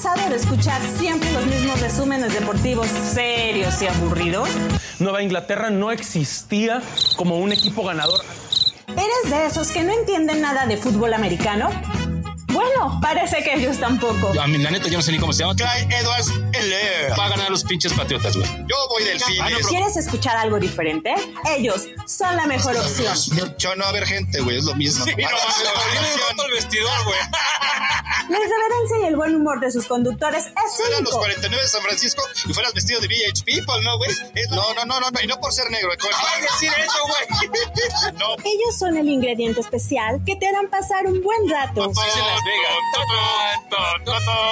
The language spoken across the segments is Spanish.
cansado de escuchar siempre los mismos resúmenes deportivos serios y aburridos? Nueva Inglaterra no existía como un equipo ganador. ¿Eres de esos que no entienden nada de fútbol americano? Bueno, parece que ellos tampoco. A mí, la neta, yo no sé ni cómo se llama. Clyde Edwards Heller. Va a ganar los pinches patriotas, güey. Yo voy del fines. ¿Quieres escuchar algo diferente? Ellos son la mejor opción. Yo no a ver gente, güey, es lo mismo. Sí, no el vestidor, güey. La irreverencia y el buen humor de sus conductores es Eran los único. 49 de San Francisco y fueras vestido de VH People, ¿no, güey? No, no, no, no, no, y no por ser negro. Decir eso, güey. No, Ellos son el ingrediente especial que te harán pasar un buen rato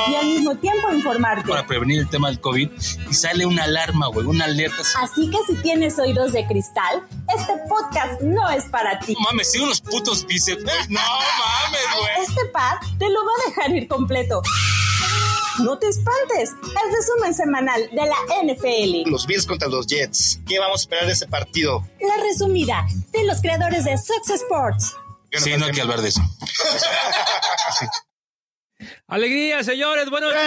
Y al mismo tiempo informarte. Para prevenir el tema del COVID y sale una alarma, güey, una alerta. Así que si tienes oídos de cristal, este podcast no es para ti. No mames, sí unos putos bíceps. No mames, güey. Este par te lo va a dejar ir completo. No te espantes, el resumen semanal de la NFL. los Bills contra los Jets. ¿Qué vamos a esperar de ese partido? La resumida de los creadores de Success Sports. Yo Sí, no hay que hablar de eso. Alegría, señores, buenos días.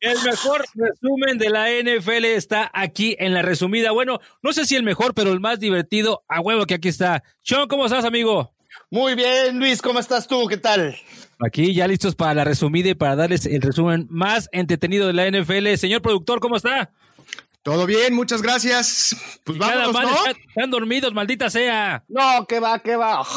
El mejor resumen de la NFL está aquí en la resumida. Bueno, no sé si el mejor, pero el más divertido. A huevo que aquí está. Sean, ¿cómo estás, amigo? Muy bien, Luis, ¿cómo estás tú? ¿Qué tal? Aquí ya listos para la resumida y para darles el resumen más entretenido de la NFL. Señor productor, ¿cómo está? Todo bien, muchas gracias. Pues vámonos, ¿no? están, están dormidos, maldita sea. No, ¿qué va, qué va?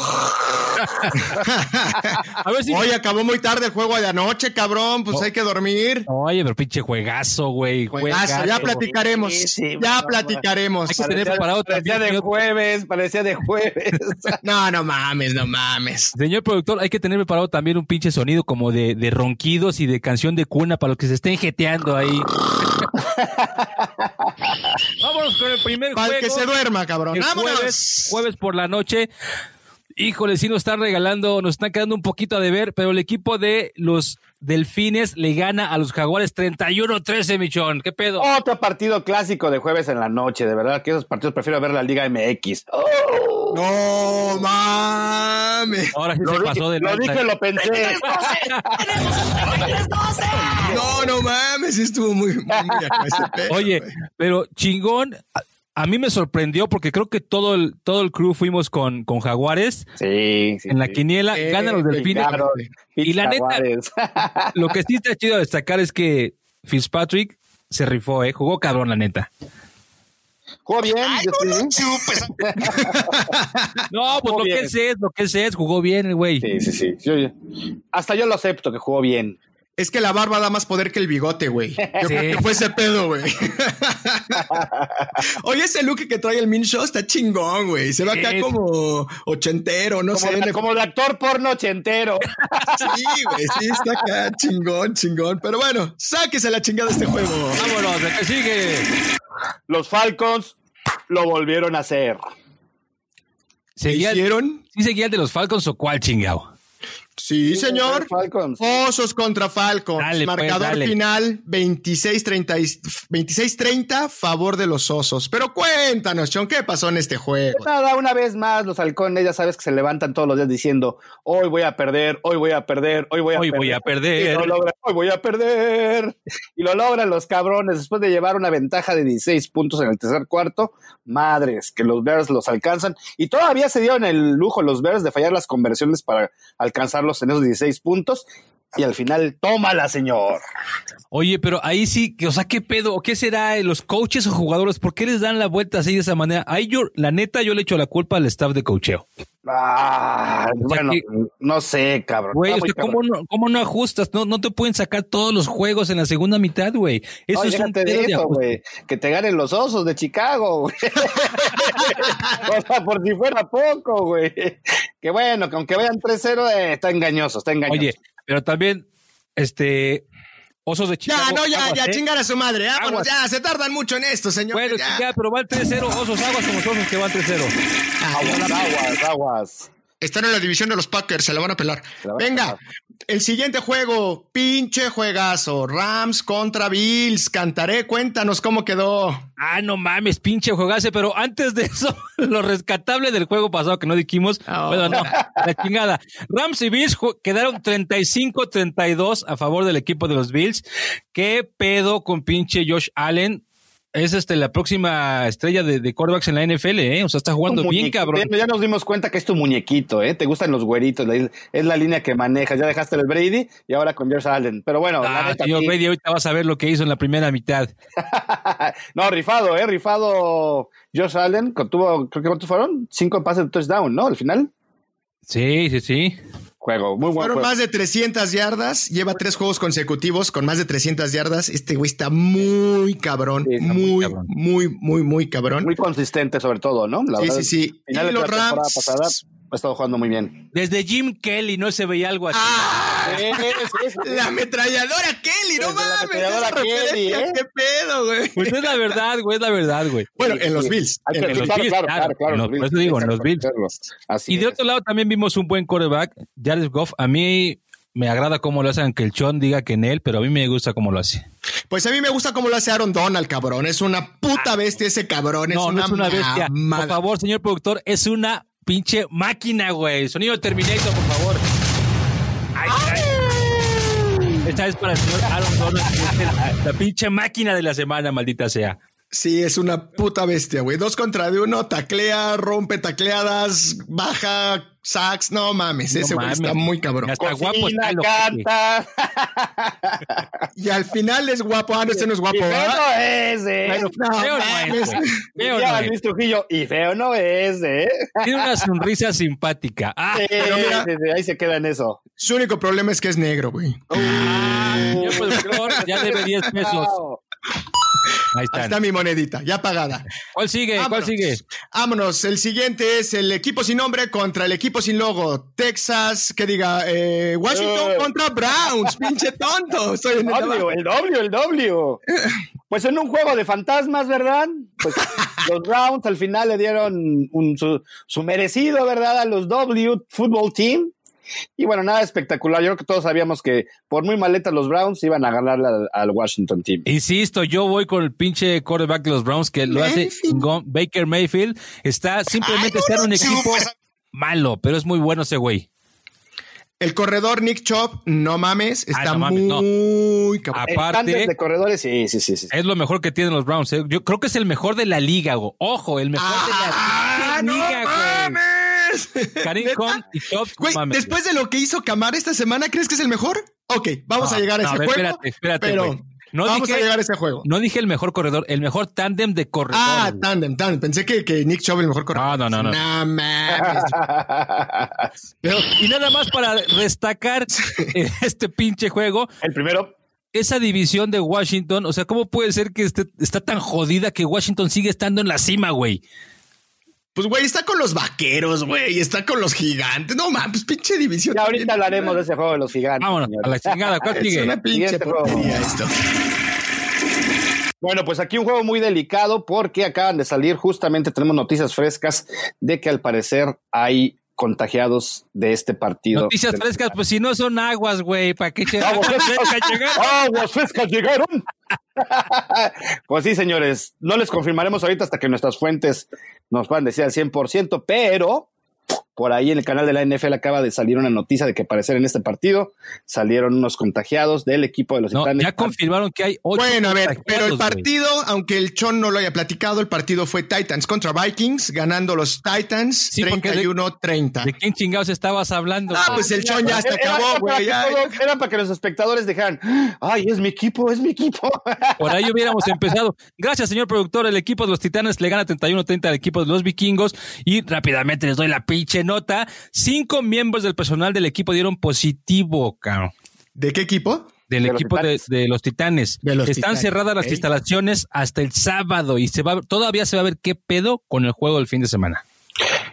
A ver si. Hoy acabó muy tarde el juego de anoche, cabrón. Pues Oh. hay que dormir. Oye, pero pinche juegazo, güey. Juegazo, ya platicaremos. Sí, sí, ya no, platicaremos. Hay que tener preparado parecía también. de señor- jueves, parecía de jueves. No, no mames, no mames. Señor productor, hay que tener preparado también un pinche sonido como de, de ronquidos y de canción de cuna para los que se estén jeteando ahí. Vámonos con el primer Para juego. que se duerma, cabrón. El Vámonos. jueves, jueves por la noche. Híjole, sí nos están regalando, nos están quedando un poquito a deber, pero el equipo de los Delfines le gana a los Jaguares 31-13, Michón. ¿Qué pedo? Otro partido clásico de jueves en la noche, de verdad que esos partidos prefiero ver la Liga MX. Oh, No mames. Ahora sí lo se dije, pasó de lo dije, lo pensé. No, no mames. sí Estuvo muy, muy acá ese pedo, Oye, pero chingón, a, mí me sorprendió porque creo que todo el, todo el crew fuimos con, con Jaguares Sí, sí. en la sí. quiniela, Eh, ganan los Delfines. Claro, Y la neta-. Lo que sí está chido a destacar es que Fitzpatrick se rifó, ¿eh? Jugó cabrón, la neta. Jugó bien. Ay, yo no, sí. chupes. No, pues Jugó lo que bien. es es, lo que es es, jugó bien el güey. Sí, sí, sí. Yo- yo- hasta yo lo acepto que jugó bien. Es que la barba da más poder que el bigote, güey. Yo Sí. creo que fue ese pedo, güey. Oye, ese look que trae el Min Show está chingón, güey. Se ve acá como ochentero, no Como, sé. de, como de actor porno ochentero. Sí, güey, sí, está acá chingón, chingón. Pero bueno, sáquese la chingada de este juego. Vámonos, ¿de qué sigue? Los Falcons lo volvieron a hacer. ¿Qué ¿Seguía, hicieron? ¿Sí seguía el de los Falcons o cuál chingado? Sí, señor. Osos contra Falcons. Dale, pues, Marcador dale. final 26-30 y- 26-30 favor de los osos. Pero cuéntanos, Chon, ¿qué pasó en este juego? Nada, una vez más, los halcones ya sabes que se levantan todos los días diciendo, hoy voy a perder, hoy voy a perder, hoy voy a Hoy perder. voy a perder. Y lo logran, hoy voy a perder. Y lo logran los cabrones después de llevar una ventaja de 16 puntos en el tercer cuarto. Madres, que los Bears los alcanzan. Y todavía se dieron el lujo los Bears de fallar las conversiones para alcanzarlos en esos 16 puntos. Y al final, tómala, señor. Oye, pero ahí sí, o sea, ¿qué pedo? ¿Qué será? eh, ¿Los coaches o jugadores? ¿Por qué les dan la vuelta así de esa manera? Ahí yo, la neta, yo le echo la culpa al staff de coacheo. Ah, O sea bueno, que- no sé, cabrón. Güey, cabrón. ¿cómo no, ¿cómo no ajustas? No, no te pueden sacar todos los juegos en la segunda mitad, güey. Eso No, es un de eso, güey. Que te ganen los osos de Chicago, güey. o sea, por si fuera poco, güey. Que bueno, que aunque vayan 3-0, eh, está engañoso, está engañoso. Oye, pero también, este, Osos de Chicago. Ya, no, ya, aguas, ya, ¿eh? chingar a su madre. Vámonos, Aguas. ya, se tardan mucho en esto, señor. Bueno, ya. ya, pero van 3-0, Osos, aguas con los Osos que van 3-0. Aguas, aguas, aguas. Están en la división de los Packers, se la van a pelar. van Venga, pelar. el siguiente juego, pinche juegazo. Rams contra Bills. Cantaré, cuéntanos cómo quedó. Ah, no mames, pinche juegase, pero antes de eso, lo rescatable del juego pasado que no dijimos, Oh. bueno, no, la chingada. Rams y Bills quedaron 35-32 a favor del equipo de los Bills. ¿Qué pedo con pinche Josh Allen? Es este la próxima estrella de, de quarterbacks en la NFL, ¿eh? O sea, está jugando bien, cabrón. Ya nos dimos cuenta que es tu muñequito, ¿eh? Te gustan los güeritos, la- es la línea que manejas. Ya dejaste el Brady y ahora con Josh Allen. Pero bueno, la Ah, neta, señor sí. Brady, ahorita vas a ver lo que hizo en la primera mitad. no, rifado, ¿eh? Rifado Josh Allen. Tuvo, creo que ¿cuántos fueron? Cinco pases de touchdown, ¿no? Al final. Sí, sí, sí. Juego, muy buen Fueron juego. más de 300 yardas. Lleva tres juegos consecutivos con más de 300 yardas. Este güey está muy cabrón. Sí, está muy, muy muy, cabrón. muy, muy, cabrón. Muy consistente, sobre todo, ¿no? La sí, verdad, sí, sí. Y los Rams. pasada ha estado jugando muy bien. Desde Jim Kelly no se veía algo así. ¡Ah! La ametralladora Kelly, no Desde la mames. ametralladora Kelly, ¿eh? ¿Qué pedo, güey? Pues es la verdad, güey, es la verdad, güey. Bueno, Sí, en los sí. Bills. Hay en que- los claro, Bills, claro, claro. claro, Bills, por eso digo, en los Bills. Así Y de es. otro lado también vimos un buen quarterback, Jared Goff. A mí me agrada cómo lo hacen, aunque el Chon diga que en él, pero a mí me gusta cómo lo hace. Pues a mí me gusta cómo lo hace Aaron Donald, cabrón. Es una puta bestia ese cabrón. Es No, una no es una bestia. mamada. Por favor, señor productor, es una pinche máquina, güey. Sonido Terminator, por favor. Esta es para el señor Aaron Donald, la pinche máquina de la semana, maldita sea. Sí, es una puta bestia, güey. Dos contra de uno, taclea, rompe tacleadas, baja, sacks. No mames, No ese güey mames. está muy cabrón. Ya está guapo, Cocina, está canta. Y al final es guapo. Ah, no, este no es guapo. Y feo ¿verdad? no es, ¿eh? Bueno, No, feo no mames. es, güey. Feo Ya, no es. Luis Trujillo, y feo no es, ¿eh? Tiene una sonrisa simpática. Ah, Sí, mira- sí, sí, ahí se queda en eso. Su único problema es que es negro, güey. señor productor, ya debe 10 pesos. Ahí está mi monedita, ya pagada. ¿Cuál sigue? ¿Cuál Vámonos. sigue? Vámonos. El siguiente es el equipo sin nombre contra el equipo sin logo. Texas, que diga, eh, Washington Eh. contra Browns. Pinche tonto. Estoy en el W, el W, el W. Pues en un juego de fantasmas, ¿verdad? Pues los Browns al final le dieron un- su, su merecido, ¿verdad? A los W Football Team. Y bueno, nada espectacular. Yo creo que todos sabíamos que por muy maletas los Browns iban a ganarle al, al Washington Team. Insisto, yo voy con el pinche quarterback de los Browns que lo hace. Baker Mayfield está simplemente Ay, no ser un equipo malo, pero es muy bueno ese güey. El corredor Nick Chop, no mames, está Ah, no mames, no. muy. El Aparte- de corredores, sí, sí, sí. sí. Es lo mejor que tienen los Browns. ¿eh? Yo creo que es el mejor de la liga, güey. Ojo, el mejor ¡Ah, de la no liga, güey. mames! Karim. Hunt y Top. Güey, después de lo que hizo Camara esta semana, ¿crees que es el mejor? Ok, vamos No, a llegar a no, ese a ver, juego. espérate, espérate, pero. No vamos dije- a llegar a ese juego. No dije el mejor corredor, el mejor tándem de corredores. ah, tándem, tándem. Pensé que, que Nick Chubb el mejor corredor. No, no, no, no. No mames. Pero- y nada más para destacar eh, este pinche juego, El primero, esa división de Washington, o sea, ¿cómo puede ser que esté, está tan jodida que Washington sigue estando en la cima, güey? Pues, güey, está con los vaqueros, güey. Está con los gigantes. No mames, pinche división. ya ahorita hablaremos de ese juego de los gigantes. Vámonos, señor. a la chingada, ¿cuál Es sigue? una pinche porquería esto. Bueno, pues aquí un juego muy delicado porque acaban de salir, justamente tenemos noticias frescas de que al parecer hay contagiados de este partido. Noticias frescas, pues si no son aguas, güey, ¿para qué Aguas frescas llegaron? ¡Aguas frescas llegaron! pues sí, señores, no les confirmaremos ahorita hasta que nuestras fuentes nos puedan decir al 100%, pero por ahí en el canal de la NFL acaba de salir una noticia de que parecer en este partido salieron unos contagiados del equipo de los No, Titanes. ya confirmaron que hay ocho Bueno, a ver, pero el partido, aunque el Chon no lo haya platicado, el partido fue Titans contra Vikings, ganando los Titans Sí, porque de- 31-30. ¿De quién chingados estabas hablando? Ah, pues el Chon ya hasta Era- acabó, era para güey. Era para que los espectadores dijeran, ay, es mi equipo, es mi equipo. Por ahí hubiéramos empezado. Gracias, señor productor. El equipo de los Titanes le gana 31-30 al equipo de los Vikingos. Y rápidamente les doy la pinche nota. Cinco miembros del personal del equipo dieron positivo, cabrón. ¿De qué equipo? Del De los equipo de, los Titanes. De los Están Titanes, cerradas las instalaciones hasta el sábado y se va, todavía se va a ver qué pedo con el juego del fin de semana.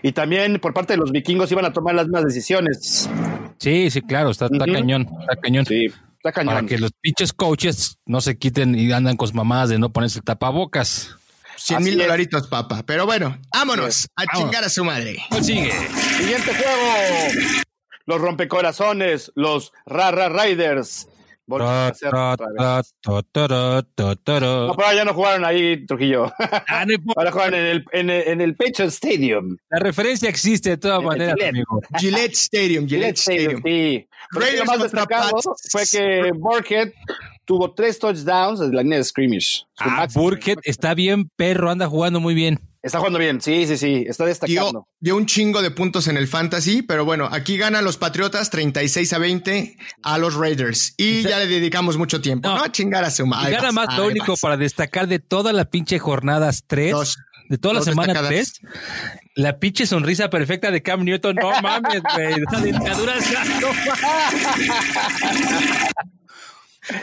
y también por parte de los vikingos iban a tomar las mismas decisiones. Sí, sí, claro, está, está cañón, está cañón. Sí, está cañón. Para que los pinches coaches no se quiten y andan con sus mamadas de no ponerse el tapabocas. 100 mil dolaritos, papá. Pero bueno, vámonos a chingar a su madre. ¿Cuál sigue? Siguiente juego. Los rompecorazones, los Rara Riders. Volvieron a hacer otra vez. No, pero ya no jugaron ahí, Trujillo. Ah, no. Ahora juegan en el, en el, en el Patriot Stadium. La referencia existe de todas maneras, Gillette. amigo. Gillette Stadium, Gillette Stadium. Sí. Pero Raiders lo más destacado Pats. fue que Burkhead tuvo tres touchdowns desde la línea de scrimmage. Ah, Burkett está bien, perro, anda jugando muy bien. Está jugando bien, sí, sí, sí, está destacando. Dio, dio un chingo de puntos en el fantasy, pero bueno, aquí ganan los Patriotas 36 a 20 a los Raiders. Y ya le dedicamos mucho tiempo, No. ¿no? A chingar a su madre. nada más lo único para destacar de toda la pinche jornadas 3, Dos. de toda la Dos semana destacadas. 3, la pinche sonrisa perfecta de Cam Newton. No mames, güey. Esa dentadura es- no mames.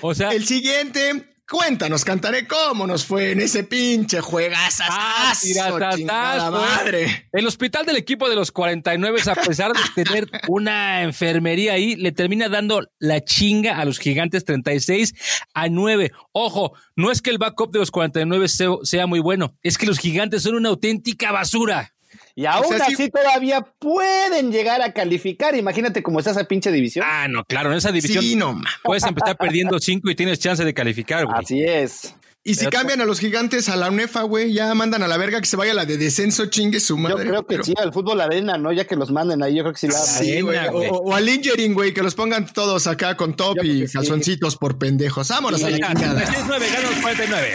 O sea, El siguiente, cuéntanos, cantaré cómo nos fue en ese pinche juegazazo, Ah, chingada eh. madre. El hospital del equipo de los 49, a pesar de tener una enfermería ahí, le termina dando la chinga a los gigantes 36 a 9. Ojo, no es que el backup de los 49 sea, sea muy bueno, es que los gigantes son una auténtica basura. Y aún O sea, sí- así todavía pueden llegar a calificar. Imagínate cómo está esa pinche división. Ah, no, claro, en esa división Sí, no, puedes empezar perdiendo 5 y tienes chance de calificar, güey. Así es. Y si Pero- cambian a los gigantes a la UNEFA, güey, ya mandan a la verga que se vaya la de descenso, chingue su Yo madre. creo que Pero- sí, al fútbol arena, ¿no? Ya que los manden ahí, yo creo que sí la Sí, güey. Arena, O, güey. o al Ingering, güey, que los pongan todos acá con top Yo y sí. calzoncitos por pendejos. Vámonos a la Ya, chingada. 39 ganan los 49.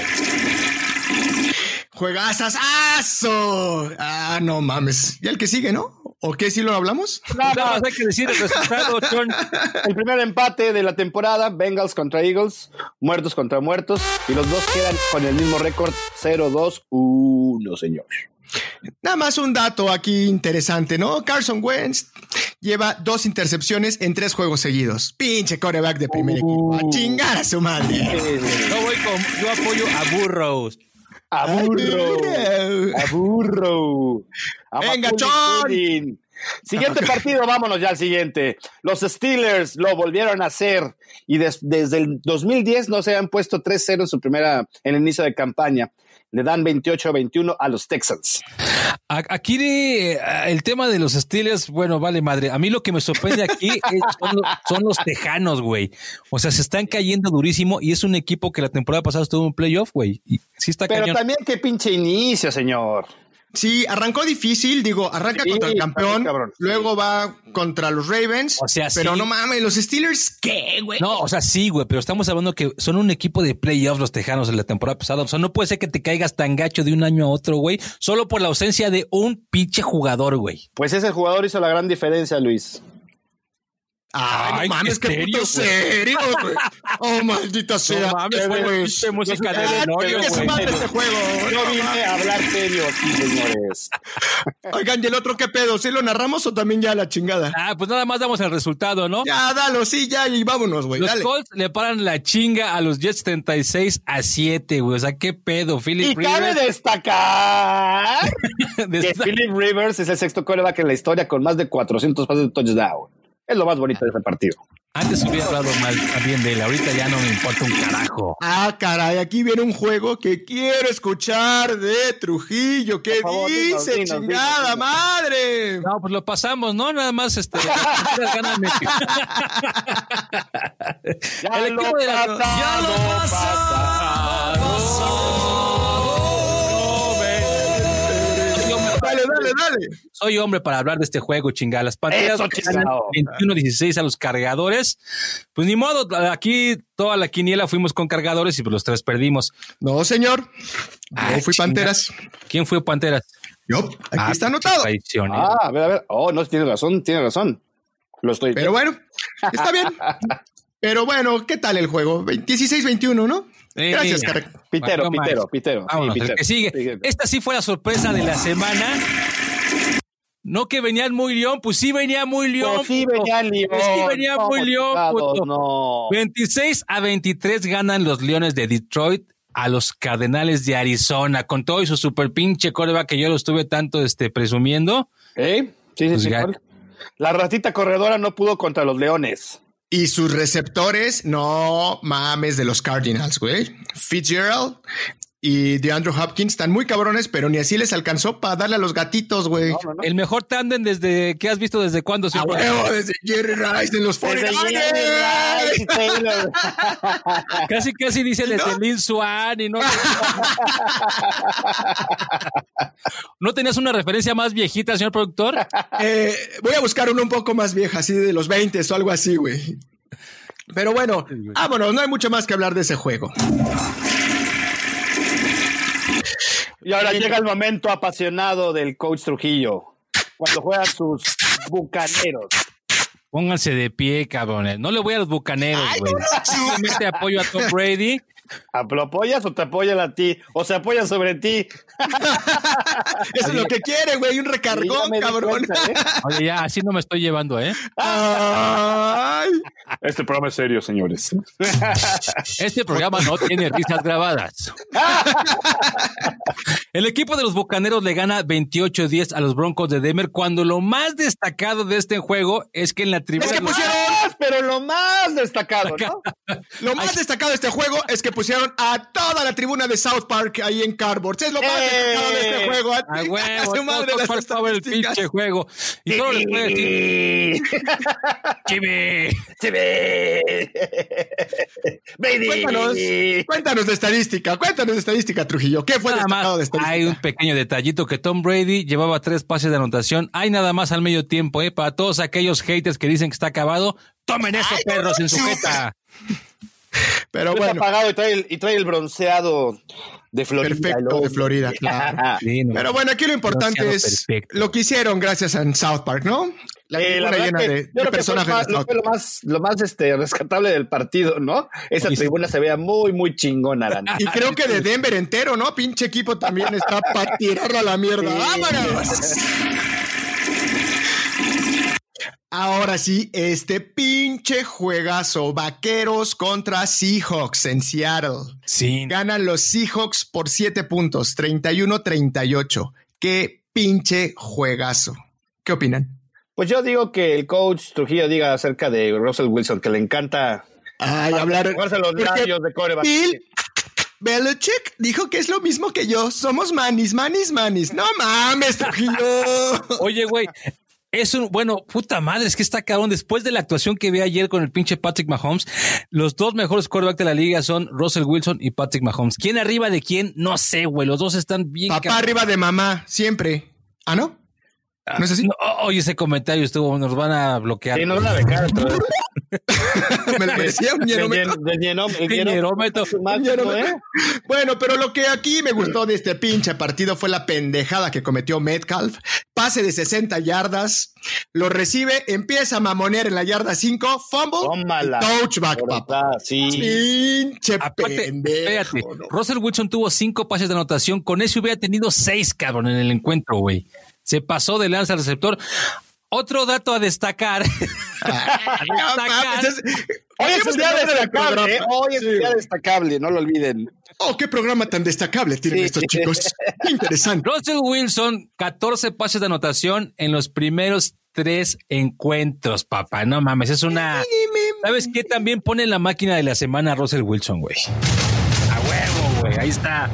Juegazas, ¡aso! Ah, no mames. ¿Y el que sigue, no? ¿O qué? ¿Sí lo hablamos? Nada más hay que decir el resultado, John. El primer empate de la temporada, Bengals contra Eagles, muertos contra muertos, y los dos quedan con el mismo récord 0-2-1, señor. Nada más un dato aquí interesante, ¿no? Carson Wentz lleva dos intercepciones en tres juegos seguidos. Pinche coreback de primer equipo. A chingar a su madre. Yo voy con, yo apoyo a Burrows. A burro, a burro. A Venga, Chon. Siguiente partido, vámonos ya al siguiente. Los Steelers lo volvieron a hacer y des- desde el 2010 no se han puesto 3-0 en su primera, en el inicio de campaña. Le dan 28-21 a los Texans. Aquí eh, el tema de los Steelers, bueno, vale madre. A mí lo que me sorprende aquí es- son, los, son los tejanos, güey. O sea, se están cayendo durísimo y es un equipo que la temporada pasada estuvo en playoff, güey. Sí está Pero cañón. también qué pinche inicio, señor. Sí, arrancó difícil, digo, arranca Sí, contra el campeón, cabrón. luego va contra los Ravens. O sea, pero sí. no mames, los Steelers, ¿qué, güey? No, o sea, sí, güey, pero estamos hablando que son un equipo de playoffs los tejanos de la temporada pasada. O sea, no puede ser que te caigas tan gacho de un año a otro, güey, solo por la ausencia de un pinche jugador, güey. Pues ese jugador hizo la gran diferencia, Luis. Ay, Ay, no mames, qué qué serio, puto serio, güey. Oh, maldita sea. mames, güey, Pues, pinche música de güey. madre este juego. Yo vine a hablar serio aquí, señores. Oigan, ¿y el otro qué pedo? ¿Sí lo narramos o también ya la chingada? Ah, pues nada más damos el resultado, ¿no? Ya, dalo, sí, ya, y vámonos, güey, Los dale. Colts le paran la chinga a los Jets 36 a 7, güey. O sea, qué pedo, Y Philip cabe Rivers. destacar de que esta- Philip Rivers es el sexto coreback en la historia con más de 400 pases de touchdown. Es lo más bonito de ese partido. Antes hubiera hablado mal también de él, ahorita ya no me importa un carajo. Ah, caray, aquí viene un juego que quiero escuchar de Trujillo. ¿Qué favor, dice, dinos, chingada dinos, dinos. madre? No, pues lo pasamos, ¿no? Nada más este. Ya de la- ya lo Soy Dale. Soy hombre para hablar de este juego, chingada. Las chingado. 21-16 a los cargadores. Pues ni modo, aquí toda la quiniela fuimos con cargadores y pues los tres perdimos. No, señor. Ay, No fui chinga. Panteras. ¿Quién fue Panteras? Yo, aquí Ah, está anotado. Ah, a ver, a ver. Oh, no, tiene razón, tiene razón. Lo estoy. Pero bueno, está bien. Pero bueno, ¿qué tal el juego? 16-21, ¿no? Eh, Gracias. Pitero, pitero, pitero. Vámonos, pitero. que sigue. Esta sí fue la sorpresa de la semana. No que venían muy león, pues sí venía muy león. Pues sí venía León. Pues sí venía No, muy león, chingados, puto. No. 26 a 23 ganan los Leones de Detroit a los Cardenales de Arizona, con todo y su super pinche coreback que yo lo estuve tanto este, presumiendo. ¿Eh? Sí, sí, Pues sí. La ratita corredora no pudo contra los leones. Y sus receptores, no mames de los Cardinals, güey. Fitzgerald, y de Andrew Hopkins están muy cabrones, pero ni así les alcanzó para darle a los gatitos, güey. El mejor tándem desde que has visto desde cuándo. A señor? huevo, desde Jerry Rice en los Desde 49ers. Jerry Rice, Taylor. Casi, casi dice desde Lin Swan y no. ¿No tenías una referencia más viejita, señor productor? Eh, voy a buscar uno un poco más vieja, así de los 20 o algo así, güey. Pero bueno, vámonos, no hay mucho más que hablar de ese juego. Y ahora llega el momento apasionado del coach Trujillo. Cuando juegan sus bucaneros. Pónganse de pie, cabrones. No le voy a los bucaneros, güey. Simplemente apoyo a Tom Brady. ¿A- ¿Lo apoyas o te apoyan a ti? ¿O se apoyan sobre ti? Eso es lo que quiere, güey, un recargón, cabrón. cuenta, ¿eh? Oye, ya, así no me estoy llevando, ¿eh? Ay. Este programa es serio, señores. Este programa no tiene risas grabadas. El equipo de los Bucaneros le gana 28-10 a los Broncos de Denver cuando lo más destacado de este juego es que en la tribuna... Es que pusieron- Más, pero lo más destacado, ¿no? Lo más destacado de este juego es que pusieron a toda la tribuna de South Park ahí en Cardboard. Es lo más ¡Eh! destacado de este juego. A A huevo, su madre las favor, el pinche juego. Y solo les puedo decir, Chibi. Se ve. Baby. Cuéntanos, cuéntanos de estadística, cuéntanos de estadística, Trujillo. ¿Qué fue Nada destacado más, de estadística? hay un pequeño detallito que Tom Brady llevaba tres pases de anotación. Hay nada más al medio tiempo, ¿eh? Para todos aquellos haters que dicen que está acabado, tomen eso, perros, en su jeta. Pero Está bueno, apagado y trae, el, y trae el bronceado de Florida. perfecto de. Florida, claro. Sí, no. Pero bueno, aquí lo importante es perfecto. lo que hicieron gracias a en South Park, ¿no? La Eh, la llena que de, personajes lo más, de South fue lo más, lo más este, rescatable del partido, ¿no? Esa sí. tribuna se veía muy, muy chingona, la. Y creo que de Denver entero, ¿no? Pinche equipo también está para tirarlo a la mierda. ¡Vámonos! Ahora sí, este pinche juegazo. Vaqueros contra Seahawks en Seattle. Sí, Ganan los Seahawks por 7 puntos, 31-38. Qué pinche juegazo. ¿Qué opinan? Pues yo digo que el coach Trujillo diga acerca de Russell Wilson, que le encanta Ay, hablar. los labios de coreback. Bill Belichick dijo que es lo mismo que yo. Somos manis, manis, manis. No mames, Trujillo. Oye, güey. Es un, bueno, puta madre, es que está cabrón. Después de la actuación que vi ayer con el pinche Patrick Mahomes, los dos mejores quarterbacks de la liga son Russell Wilson y Patrick Mahomes. ¿Quién arriba de quién? No sé, güey. Los dos están bien Papá cabrón. arriba de mamá, siempre. ¿Ah, no? ¿No es así? No, oye, ese comentario estuvo, nos van a bloquear. Sí, no una becar otra vez. Me lo merecía un ¿eh? Bueno, pero lo que aquí me gustó de este pinche partido fue la pendejada que cometió Metcalf. Pase de 60 yardas, lo recibe, empieza a mamonear en la yarda 5, fumble, Tómala. y touchback, papá. Sí. Pinche Aparte, pendejo. espérate, ¿no? Russell Wilson tuvo cinco pases de anotación. Con eso hubiera tenido seis, cabrón, en el encuentro, güey. Se pasó de lanza al receptor. Otro dato a destacar. a No destacar. mames, es- Hoy es un día del destacable. ¿eh? Hoy es un día destacable, no lo olviden. Oh, qué programa tan destacable tienen Sí. estos chicos. Qué interesante. Russell Wilson, 14 pases de anotación en los primeros tres encuentros, papá. No mames, es una. ¿Sabes qué? También pone en la máquina de la semana a Russell Wilson, güey. A huevo, güey. Ahí está.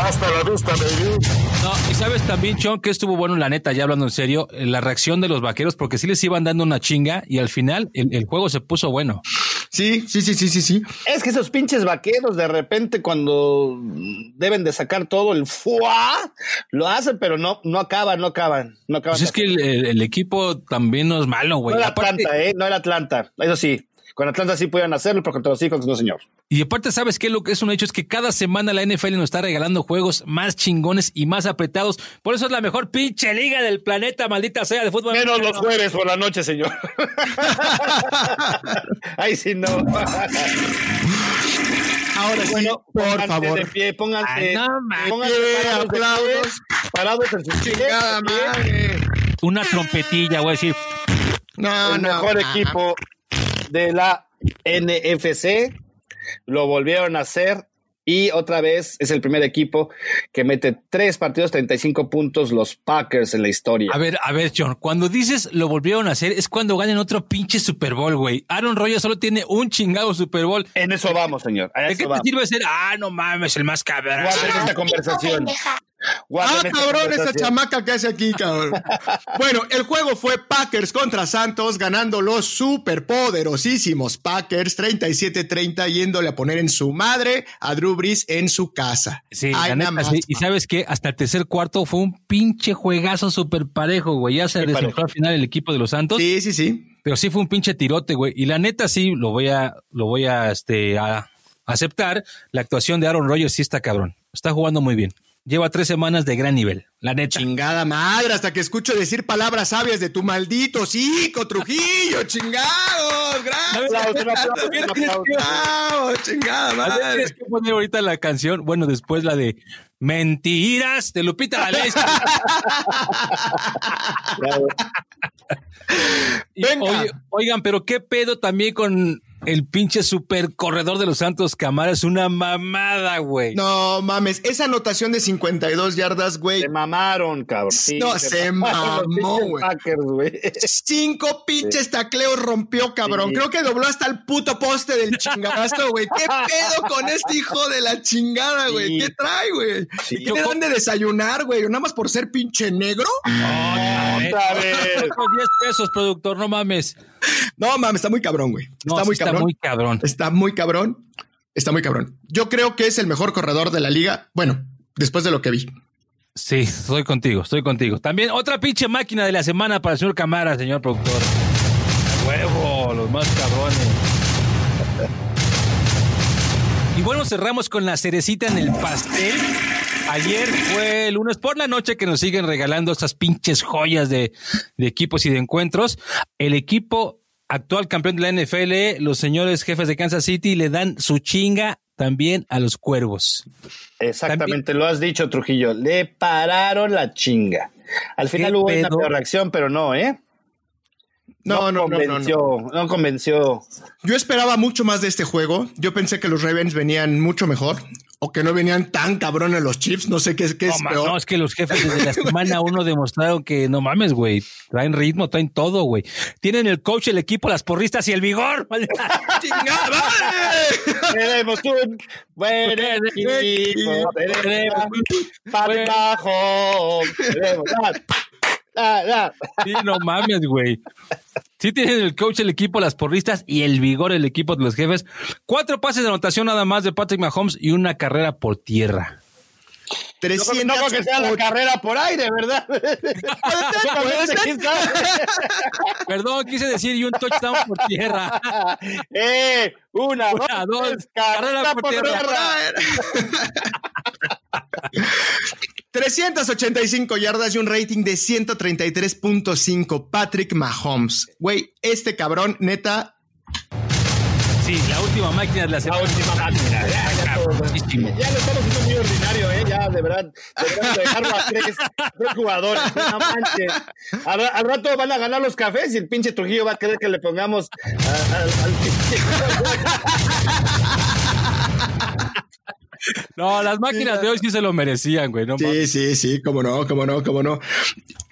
Hasta la vista, baby. No, y sabes también, Sean, que estuvo bueno, la neta, ya hablando en serio, eh, la reacción de los vaqueros, porque sí les iban dando una chinga y al final el, el juego se puso bueno. Sí, sí, sí, sí, sí, sí. Es que esos pinches vaqueros de repente cuando deben de sacar todo el fuá, lo hacen, pero no, no acaban, no acaban, no acaban. Pues es que el, el- el equipo también no es malo, no güey. era Aparte- Atlanta, ¿eh? No era Atlanta. Eso sí, con Atlanta sí podían hacerlo, pero contra los Seahawks no, señor. Y aparte, ¿sabes qué? Lo que es un hecho es que cada semana la NFL nos está regalando juegos más chingones y más apretados. Por eso es la mejor pinche liga del planeta, maldita sea, de fútbol. Menos los jueves por la noche, señor. Ahí sí no. Ahora sí, Bueno, por pónganse favor. de pie, pónganse, Ay, no pónganse parados, de pie, parados en sus Chingada madre. Una trompetilla, güey, decir. No, el no. mejor ah, equipo de la NFC. Lo volvieron a hacer Y otra vez es el primer equipo que mete tres partidos, 35 puntos, los Packers en la historia. A ver, a ver, John, cuando dices lo volvieron a hacer es cuando ganan otro pinche Super Bowl, güey. Aaron Rodgers solo tiene un chingado Super Bowl. En eso vamos, señor. ¿De qué te vamos. sirve ser, ah, no mames, el más cabrón? Guarden esta conversación. Guarden Ah, cabrón, esa chamaca que hace aquí, cabrón. Bueno, el juego fue Packers contra Santos, ganando los superpoderosísimos Packers 37-30, yéndole a poner en su madre a Drew Brees en su casa. Sí, neta, más. sí. Y sabes qué, hasta el tercer cuarto fue un pinche juegazo súper parejo, güey. Ya se parejo. al final el equipo de los Santos, Sí, sí, sí. pero sí fue un pinche tirote, güey. Y la neta sí, lo voy a, lo voy a, este, a aceptar. La actuación de Aaron Rodgers sí está cabrón. Está jugando muy bien. Lleva tres semanas de gran nivel, la neta. Chingada madre, hasta que escucho decir palabras sabias de tu maldito hocico, Trujillo, chingados, gracias. Aplausos, un aplauso, un aplauso. Bravo, chingada madre. Tienes que poner ahorita la canción, bueno, después la de Mentiras de Lupita D'Alessio. Venga. oigan, pero qué pedo también con el pinche super corredor de los Santos Camara. Es una mamada, güey. No mames, esa anotación de 52 yardas, güey. Se mamaron, cabrón. Sí, No, se mamó, güey. Cinco pinches tacleos rompió, cabrón. Sí. Creo que dobló hasta el puto poste del chingadazo, güey. ¿Qué pedo con este hijo de la chingada, güey? Sí. ¿Qué trae, güey? Sí. ¿Y ¿Qué le dan de desayunar, güey? ¿Nada más por ser pinche negro? Otra vez. Otros 10 pesos, productor, no mames. No, mames, está muy cabrón, güey. No, está sí muy está cabrón. muy cabrón. Está muy cabrón. Está muy cabrón. Yo creo que es el mejor corredor de la liga. Bueno, después de lo que vi. Sí, estoy contigo, estoy contigo. También otra pinche máquina de la semana para el señor Camara, señor productor. Huevo, los más cabrones. Y bueno, cerramos con la cerecita en el pastel. Ayer fue el lunes por la noche que nos siguen regalando estas pinches joyas de, de equipos y de encuentros. El equipo actual campeón de la NFL, los señores jefes de Kansas City, le dan su chinga también a los cuervos. Exactamente, lo has dicho, Trujillo. Le pararon la chinga. Al final ¿Qué hubo una peor reacción, pero no, ¿eh? No, no, no, no, convenció, no, convenció. Yo esperaba mucho más de este juego. Yo pensé que los Ravens venían mucho mejor o que no venían tan cabrones los Chiefs. No sé qué, es- qué No, es ma- peor. no, es que los jefes desde la semana uno demostraron que no mames, güey. Traen ritmo, traen todo, güey. Tienen el coach, el equipo, las porristas y el vigor. ¡Chingada! Tenemos un buen equipo. Tenemos un tenemos Sí, no mames, güey. Sí tienen el coach, el equipo, las porristas y el vigor, el equipo de los jefes. Cuatro pases de anotación nada más de Patrick Mahomes y una carrera por tierra. No creo- no creo que sea la 308. carrera por aire, ¿verdad? Perdón, quise decir y un touchdown por tierra. eh, una, Una, dos, dos, tres, carrera por tierra. 385 yardas y un rating de 133.5. Patrick Mahomes. Güey, este cabrón, neta, Sí, la última máquina de la La semana. última máquina. Ya, ya, todo. Ya lo estamos haciendo muy ordinario, ¿eh? Ya, de verdad. Deberíamos dejarlo a tres, tres jugadores. No manches. Al, ra- al rato van a ganar los cafés y el pinche Trujillo va a querer que le pongamos a- a- al pinche. No, las máquinas de hoy sí se lo merecían, güey. No mames. Sí, sí, sí, cómo no, cómo no, cómo no.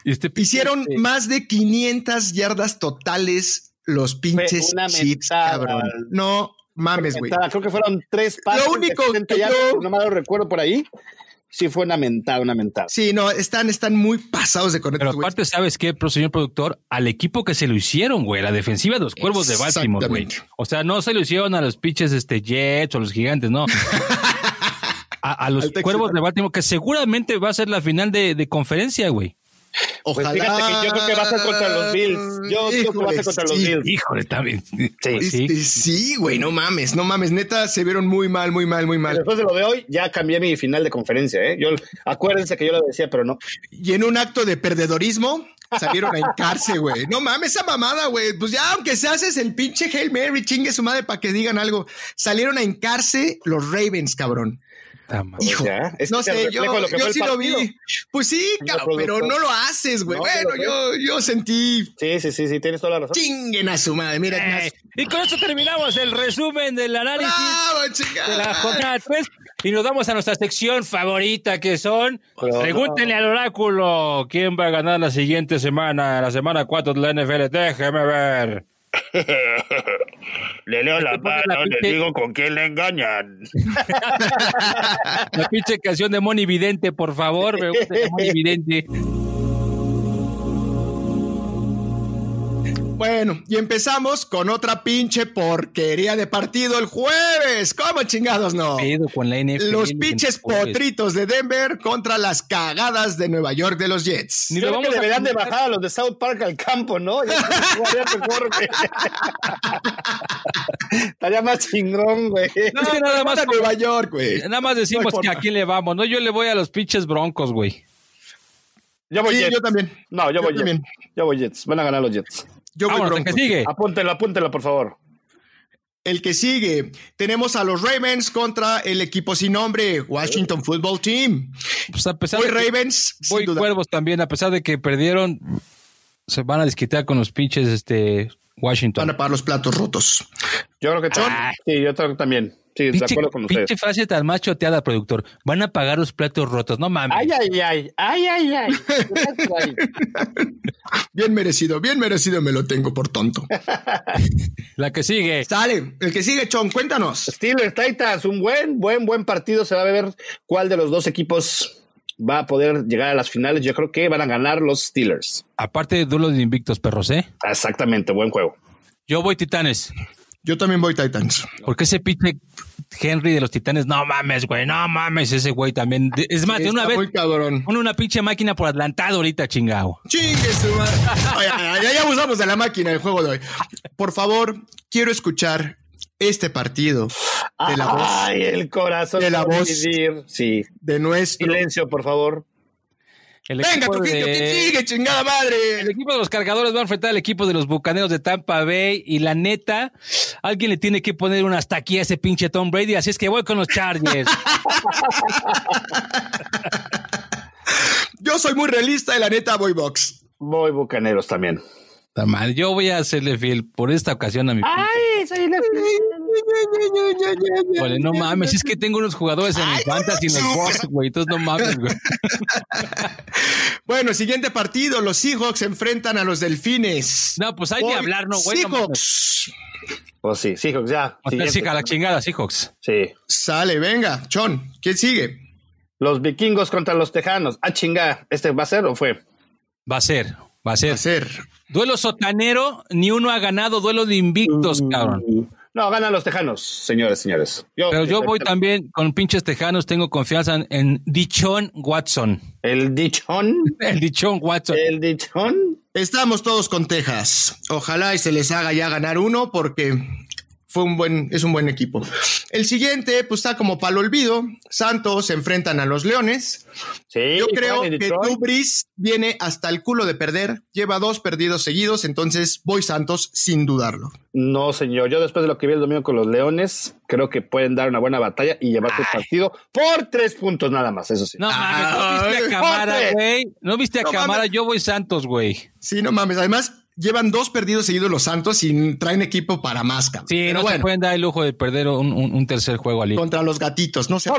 Este Hicieron este- más de 500 yardas totales los pinches una mentada. cabrón. No mames, güey. Creo que fueron tres pases. Lo único de 60 que yardas, yo- No me lo recuerdo por ahí. Sí, fue una mentada, una mentada. Sí, no, están, están muy pasados de Pero conectos, güey. aparte, ¿sabes qué, pro- señor productor? Al equipo que se lo hicieron, güey, la defensiva de los cuervos de Baltimore, güey. O sea, no se lo hicieron a los pinches este, Jets o los gigantes, no. A, a los cuervos de Baltimore, que seguramente va a ser la final de, de conferencia, güey. Pues Ojalá. fíjate que yo creo que va a ser contra los Bills. Yo creo que va a ser contra los sí. Bills. Híjole, también. Sí. Este, Sí, güey, no mames, no mames, neta, se vieron muy mal, muy mal, muy mal. Después de lo de hoy, ya cambié mi final de conferencia, ¿eh? Yo, acuérdense que yo lo decía, pero no. Y en un acto de perdedorismo, salieron a hincarse, güey. No mames, esa mamada, güey. Pues ya, aunque se haces el pinche Hail Mary, chingue su madre para que digan algo. Salieron a hincarse los Ravens, cabrón. Hijo, ya, es no sé, yo, refleja lo que yo sí lo vi. Pues sí, cabrón, pero no lo haces, güey. No, bueno, yo, yo sentí Sí, sí, sí, sí, tienes toda la razón. chinguen a su madre. Mira, Eh, más- y con esto terminamos el resumen del análisis ¡Bravo, de la jornada 3 y nos vamos a nuestra sección favorita que son Pero- Pregúntenle al oráculo quién va a ganar la siguiente semana, la semana 4 de la NFL. Déjeme ver. Le leo la Te pones la mano, le pinche- digo con quién le engañan. La pinche canción de Moni Vidente, por favor. Me gusta la Moni Vidente. Bueno, y empezamos con otra pinche porquería de partido el jueves. ¿Cómo chingados no? Con la NFL. Los pinches potritos de Denver contra las cagadas de Nueva York de los Jets. Ni Creo lo que vamos a deberían de bajar a los de South Park al campo, ¿no? Estaría más chingón, güey. No, es que nada más, Nueva York, güey. nada más decimos No que importa. a quién le vamos. No, yo le voy a los pinches broncos, güey. Yo voy Sí, Jets. yo también. No, yo Yo voy también. Jets. Yo voy Jets. Van a ganar los Jets. Yo voy Vámonos, el que sigue. Apúntelo, apúntelo, por favor. El que sigue, tenemos a los Ravens contra el equipo sin nombre, Washington Football Team. Pues a pesar Voy de que- Ravens, sin Voy duda. Cuervos también, a pesar de que perdieron, se van a desquitar con los pinches este, Washington. Van a pagar los platos rotos. Yo creo que Chon. Ah. Sí, yo creo que también. Sí, de acuerdo con ustedes. pinche frase tan machoteada, productor. Van a pagar los platos rotos, no mames. Ay, ay, ay. Ay, ay, ay. Ay. Bien merecido, bien merecido me lo tengo por tonto. La que sigue. Sale, el que sigue, Chon, cuéntanos. Steelers Titans, un buen, buen, buen partido. Se va a ver cuál de los dos equipos va a poder llegar a las finales. Yo creo que van a ganar los Steelers. Aparte de duelos de invictos, perros, ¿eh? Exactamente, buen juego. Yo voy Titanes. Yo también voy Titans. Porque ese pinche Henry de los Titanes, no mames, güey, no mames, ese güey también. Es más, de una vez, muy cabrón. pone una pinche máquina por adelantado ahorita, chingado. Chingue su madre. Oye, ya, ya abusamos de la máquina del juego de hoy. Por favor, quiero escuchar este partido de la voz Ay, el corazón. De la voz. Sí. de nuestro. Silencio, por favor. El Venga, equipo Trujillo, de- ¿quién sigue, chingada El madre? equipo de los cargadores va a enfrentar al equipo de los bucaneros de Tampa Bay y la neta, alguien le tiene que poner una hasta aquí a ese pinche Tom Brady, así es que voy con los Chargers. Yo soy muy realista y la neta voy box. Voy Bucaneros también. Está mal, Yo voy a hacerle fiel por esta ocasión a mi Ay, soy la... Híjole, no mames, es que tengo unos jugadores en mi fantasy en el box, güey, entonces no mames, güey. Bueno, siguiente partido, los Seahawks se enfrentan a los Delfines. No, pues hay que hablar, no, güey. Seahawks. Pues sí, Seahawks, ya. O sea, sí, a la chingada, Seahawks. Sí. Sale, venga, Chon, ¿quién sigue? Los vikingos contra los tejanos. Ah, chinga. ¿Este va a ser o fue? Va a ser, va a ser. Va a ser. Duelo sotanero, ni uno ha ganado duelo de invictos, cabrón. No, ganan los tejanos, señores, señores. Yo, Pero yo voy también con pinches tejanos, tengo confianza en, en Dichon Watson. El dichón. El Dichon Watson. El dichón. Estamos todos con Texas. Ojalá y se les haga ya ganar uno porque fue un buen, es un buen equipo. El siguiente, pues está como para el olvido. Santos se enfrentan a los Leones. Sí. Yo creo que Brees viene hasta el culo de perder. Lleva dos perdidos seguidos, entonces voy Santos sin dudarlo. No, señor. Yo después de lo que vi el domingo con los Leones, creo que pueden dar una buena batalla y llevarse el partido por tres puntos nada más, eso sí. No mames, ¿no viste a Camara, güey? ¿No viste a No Camara? mames. Yo voy Santos, güey. Sí, no mames. Además, llevan dos perdidos seguidos los Santos y traen equipo para más, cabrón. Sí, Pero no se pueden dar el lujo de perder un, un- un tercer juego al contra los gatitos, no se Por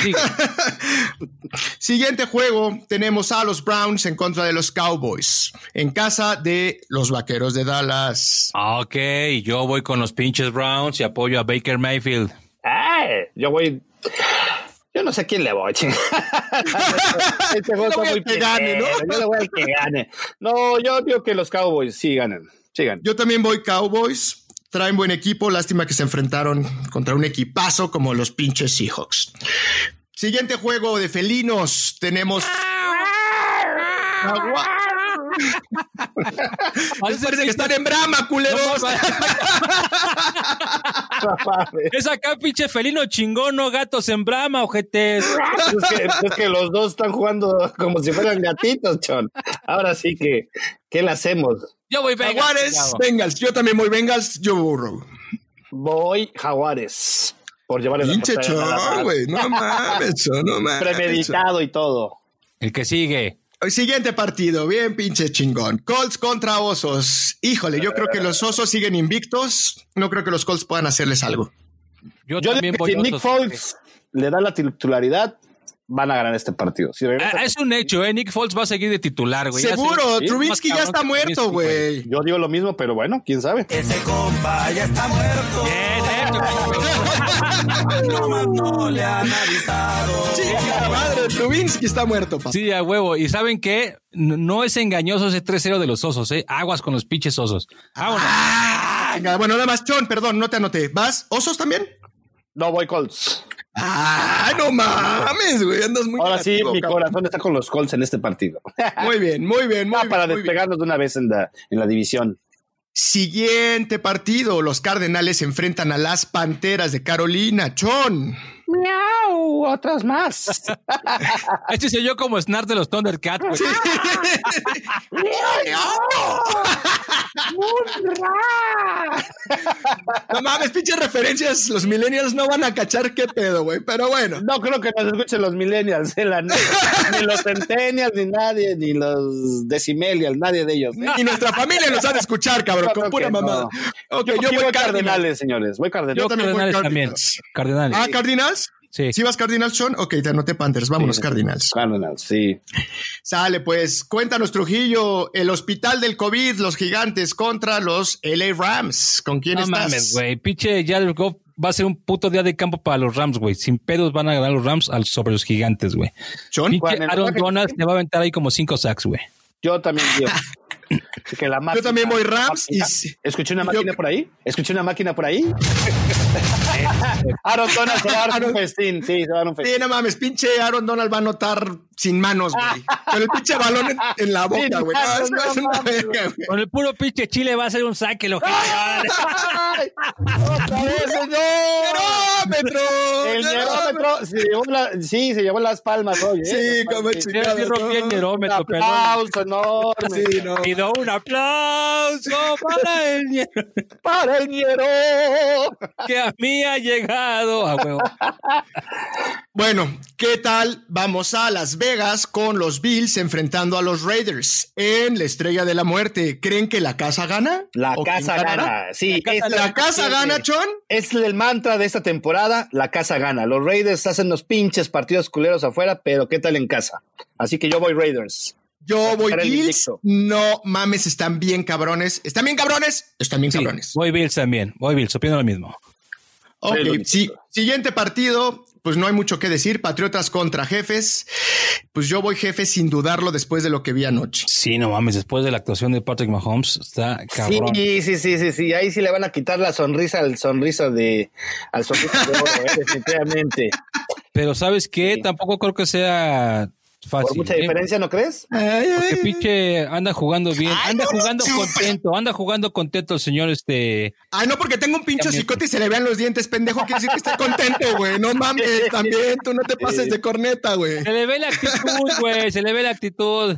sigue. Siguiente juego, tenemos a los Browns en contra de los Cowboys, en casa de los Vaqueros de Dallas. Ok, yo voy con los pinches Browns y apoyo a Baker Mayfield. Ay, yo voy. Yo no sé a quién le voy. este juego Yo está voy muy al que gane, ¿no? Yo le voy al que gane. No, yo digo que los Cowboys sí ganan. Sí ganan. Yo también voy Cowboys. Traen buen equipo, lástima que se enfrentaron contra un equipazo como los pinches Seahawks. Siguiente juego de felinos, tenemos... Agua- Parece que están en brama, culeros. Es acá, pinche felino chingón, no gatos en brama, ojetes. es, que, es que los dos están jugando como si fueran gatitos, chon. Ahora sí que, ¿qué le hacemos? Yo voy Vegas. Jaguares. Bengals. Yo también voy Bengals, yo burro. Voy Jaguares. por llevarle la Pinche chon, güey. No mames, chon, no mames. Premeditado y todo. El que sigue. El Siguiente partido, bien pinche chingón. Colts contra Osos. Híjole, yo creo que los Osos siguen invictos. No creo que los Colts puedan hacerles algo. Yo, Yo también voy si Nick. Foles le da la titularidad, van a ganar este partido. Si regresa- Ah, es un hecho, ¿eh? Nick Foles va a seguir de titular, güey. Seguro, sé- Trubinsky ya está muerto, güey. yo digo lo mismo, pero bueno, quién sabe. Ese compa ya está muerto. Bien, hecho. No no le han avisado. Chica madre, Trubinsky está muerto, papá. Sí, a huevo. ¿Y saben qué? No es engañoso ese 3-0 de los osos, ¿eh? Aguas con los pinches osos. Vámonos. Ah, bueno, nada más, Chon, perdón, no te anoté. ¿Vas? ¿Osos también? No voy Colts. Ah, no mames, güey, andas muy Ahora sí, mi cabrón. corazón está con los Colts en este partido. Muy bien, muy bien, muy Ah, bien. para muy bien. despegarnos de una vez en la, en la división. Siguiente partido, los Cardenales se enfrentan a las Panteras de Carolina. Chon. Miau, otras más. Este soy yo como Snart de los Thundercats, güey. No mames, pinches referencias, los millennials no van a cachar qué pedo, güey, pero bueno. No creo que nos escuchen los millennials, eh, la ni los centennials, ni nadie, ni los decimelials, nadie de ellos. ¿eh? Y nuestra familia nos ha de escuchar, cabrón, con pura no. Ok, yo, voy voy Cardinals. Cardenales, señores. Voy Cardenales. Yo también voy Cardenales también. Cardinals. Cardenales. Ah, Cardinals. Sí. ¿Sí vas Cardinals, Sean? Ok, te anoté Panthers. Vámonos, Sí. Cardinals. Cardinals, sí. Sale, pues, cuéntanos, Trujillo, el hospital del COVID, los gigantes contra los LA Rams. ¿Con quién No estás? mames, güey. Pinche Jared Goff va a ser un puto día de campo para los Rams, güey. Sin pedos van a ganar los Rams al- sobre los gigantes, güey. Sean. Pinche Aaron Donald le va a aventar ahí como cinco sacks, güey. Yo también digo. que la máquina- también voy Rams y. ¿Escuché una Yo- máquina por ahí? ¿Escuché una máquina por ahí? Aaron Donald se va a dar un festín. Sí, se va a dar un festín. Sí, no mames, pinche Aaron Donald va a anotar sin manos, güey. Con el pinche balón en, en la boca, güey. No, manos, eso es no una güey. Con el puro pinche Chile va a ser un saque, lo ¡Ay! ¡Otra vez, señor! ¡Nerómetro! El nerómetro se llevó la- sí, se llevó las palmas hoy. ¿eh? Sí, como Sí. chingada. Sí, rompí el Un nerómetro, perdón. aplauso enorme Sí, no. Pido un aplauso para el ñero para el ñero. que a mí ha llegado. A huevo. Bueno, ¿qué tal? Vamos a Las Vegas con los Bills enfrentando a los Raiders en la Estrella de la Muerte. ¿Creen que la casa gana? La ¿O quién casa gana. Sí, es ¿La casa gana. Chon? Es el mantra de esta temporada, la casa gana. Los Raiders hacen los pinches partidos culeros afuera, pero ¿qué tal en casa? Así que yo voy Raiders. Yo voy Bills. No mames, están bien cabrones. ¿Están bien cabrones? Están bien Sí, cabrones. voy Bills también. Voy Bills, opino lo mismo. Ok, Sí. Siguiente partido, pues no hay mucho que decir. Patriotas contra jefes. Pues yo voy jefes sin dudarlo después de lo que vi anoche. Sí, no mames, después de la actuación de Patrick Mahomes, está cabrón. Sí, sí, sí, sí, sí. Ahí sí le van a quitar la sonrisa al sonrisa de al sonrisa de oro, eh, definitivamente. Pero ¿sabes qué? Sí. Tampoco creo que sea Por fácil. mucha ¿eh? diferencia, ¿no crees? Porque pinche anda jugando bien, Ay, anda no, no, jugando chupa. contento, anda jugando contento el señor este. Ay, no, porque tengo un pinche También. cicote y se le vean los dientes, pendejo. Quiere decir que estoy contento, güey. No mames, también. Tú no te pases de corneta, güey. Se le ve la actitud, güey, se le ve la actitud.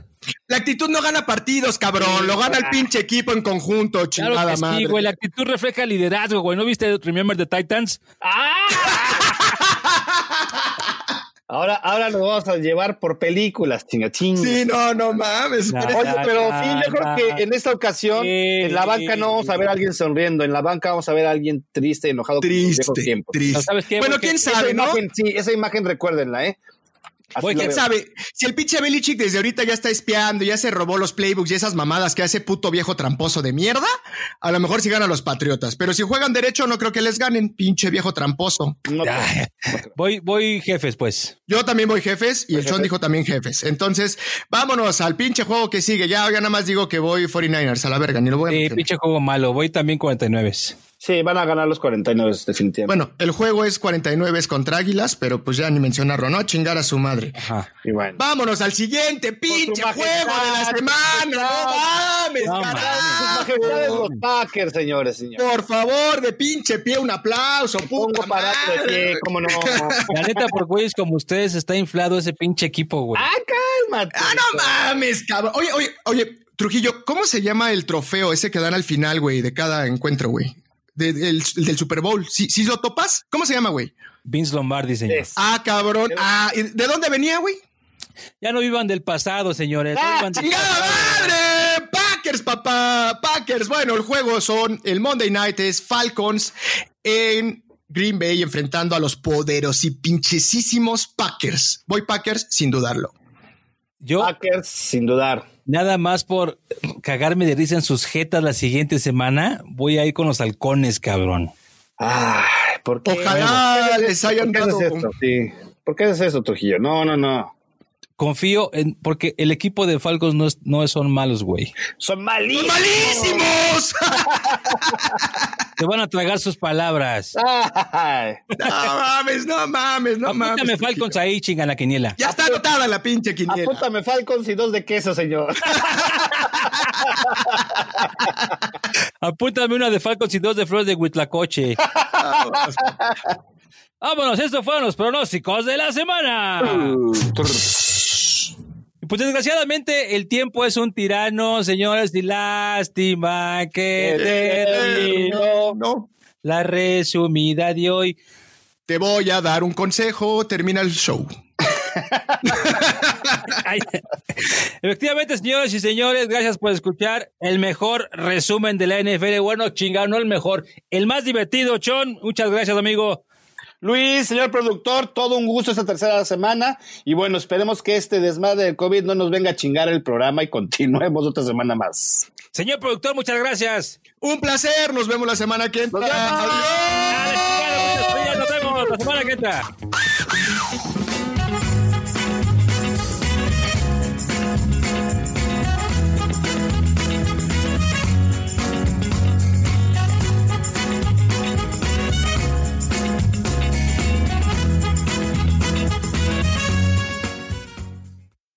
La actitud no gana partidos, cabrón. Lo gana el pinche equipo en conjunto, Claro chingada que madre. sí, güey, la actitud refleja liderazgo, güey. ¿No viste Remember the Titans? Ahora, ahora nos vamos a llevar por películas, chinga, chinga. Sí, no, no mames. Nah. Oye, pero sí, yo creo que en esta ocasión, sí. en la banca no vamos a ver a alguien sonriendo, en la banca vamos a ver a alguien triste, enojado con Triste. Pero triste. ¿Sabes qué? Bueno, Porque quién Esa sabe, ¿no? imagen, sí, esa imagen recuérdenla, ¿eh? Oye, ¿Quién veo. sabe? Si el pinche Belichick desde ahorita ya está espiando, ya se robó los playbooks y esas mamadas que hace puto viejo tramposo de mierda, a lo mejor sí ganan los Patriotas. Pero si juegan derecho, no creo que les ganen, pinche viejo tramposo. No, voy, voy jefes, pues. Yo también voy jefes y el Sean dijo también jefes. Entonces, vámonos al pinche juego que sigue. Ya, ya nada más digo que voy 49ers a la verga, ni lo voy a Sí, pinche juego malo. Voy también 49. Sí, van a ganar los 49 definitivamente. Bueno, el juego es 49 contra Águilas, pero pues ya ni mencionarlo, ¿no? A chingar a su madre. Ajá. Y bueno. Vámonos al siguiente pinche juego de la semana. No mames, No carajo. Los Packers, señores, señores. Por favor, de pinche pie, un aplauso, Pongo puta parado de pie, cómo no. La neta, por güeyes como ustedes está inflado ese pinche equipo, güey. ah, cálmate. Ah, no mames, cabrón. Oye, oye, oye, Trujillo, ¿cómo se llama el trofeo ese que dan al final, güey, de cada encuentro, güey? De- del, del Super Bowl. ¿Sí, sí lo topas? ¿Cómo se llama, güey? Vince Lombardi, señor. Es- Ah, cabrón. Ah, ¿y ¿de dónde venía, güey? Ya no vivan del pasado, señores. no Ah, del- ¡Chingada madre! Packers, papá. Packers. Bueno, el juego son el Monday Night es Falcons en Green Bay enfrentando a los poderosos y pinchesísimos Packers. Voy Packers sin dudarlo. Yo, Packers, sin dudar. Nada más por cagarme de risa en sus jetas la siguiente semana, voy a ir con los halcones, cabrón. Ay, ¿por qué? Ojalá les hayan ¿Por qué dado. esto? Sí. ¿Por qué haces eso, Trujillo? No, no, no. Confío en, porque el equipo de Falcons no, es- no son malos, güey. Son malísimos. ¡Malísimos! Te van a tragar sus palabras. Ay. no mames, no mames, no mames. Apúntame Falcons ahí, chinga la quiniela. Ya está anotada la pinche quiniela. Apúntame Falcons y dos de queso, señor. Apúntame una de Falcons y dos de Flores de Huitlacoche. Vámonos, estos fueron los pronósticos de la semana. Y Pues desgraciadamente el tiempo es un tirano, señores, y lástima que terminó No. la resumida de hoy. Te voy a dar un consejo, termina el show. Efectivamente, señores y señores, gracias por escuchar el mejor resumen de la NFL. Bueno, chingado, no el mejor, el más divertido, Chon. Muchas gracias, amigo. Luis, señor productor, todo un gusto esta tercera semana. Y bueno, esperemos que este desmadre del COVID no nos venga a chingar el programa y continuemos otra semana más. Señor productor, muchas gracias. Un placer, nos vemos la semana que entra. Nos vemos. Adiós. Nos vemos la semana que entra.